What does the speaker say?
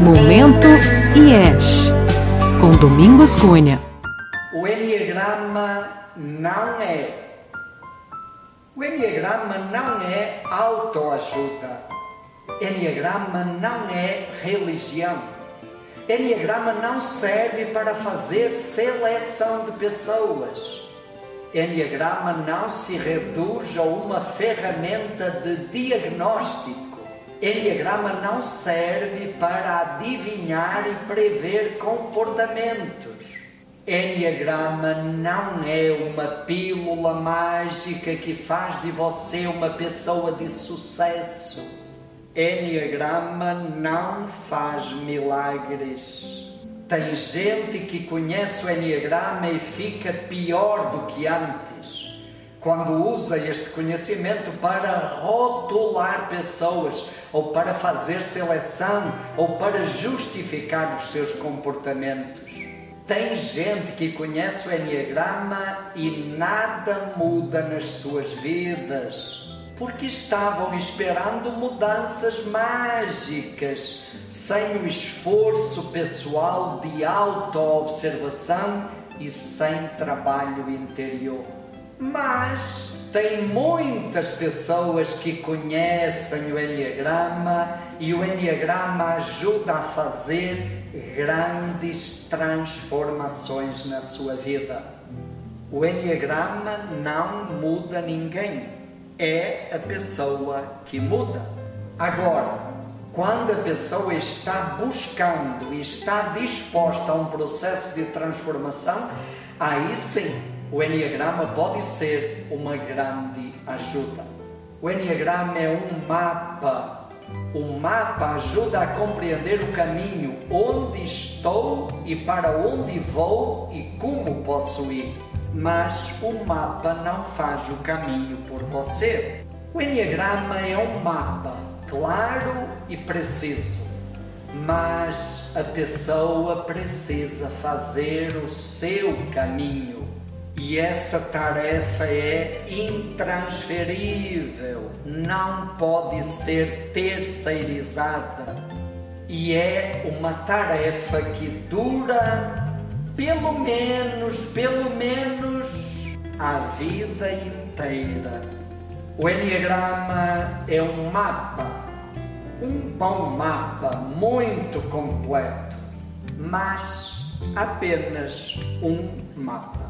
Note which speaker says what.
Speaker 1: Momento IES, com Domingos Cunha.
Speaker 2: O Enneagrama não é. O Enneagrama não é autoajuda. Enneagrama não é religião. Enneagrama não serve para fazer seleção de pessoas. Enneagrama não se reduz a uma ferramenta de diagnóstico. Enneagrama não serve para adivinhar e prever comportamentos. Enneagrama não é uma pílula mágica que faz de você uma pessoa de sucesso. Enneagrama não faz milagres. Tem gente que conhece o Enneagrama e fica pior do que antes quando usa este conhecimento para rotular pessoas, ou para fazer seleção, ou para justificar os seus comportamentos. Tem gente que conhece o Enneagrama e nada muda nas suas vidas, porque estavam esperando mudanças mágicas, sem o esforço pessoal de autoobservação e sem trabalho interior. Mas tem muitas pessoas que conhecem o Enneagrama e o Enneagrama ajuda a fazer grandes transformações na sua vida. O Enneagrama não muda ninguém, é a pessoa que muda. Agora, quando a pessoa está buscando e está disposta a um processo de transformação, aí sim o Enneagrama pode ser uma grande ajuda. O Enneagrama é um mapa. O mapa ajuda a compreender o caminho, onde estou e para onde vou e como posso ir. Mas o mapa não faz o caminho por você. O Enneagrama é um mapa claro e preciso, mas a pessoa precisa fazer o seu caminho e essa tarefa é intransferível, não pode ser terceirizada. E é uma tarefa que dura pelo menos, pelo menos a vida inteira. O Enneagrama é um mapa, um bom mapa, muito completo, mas apenas um mapa.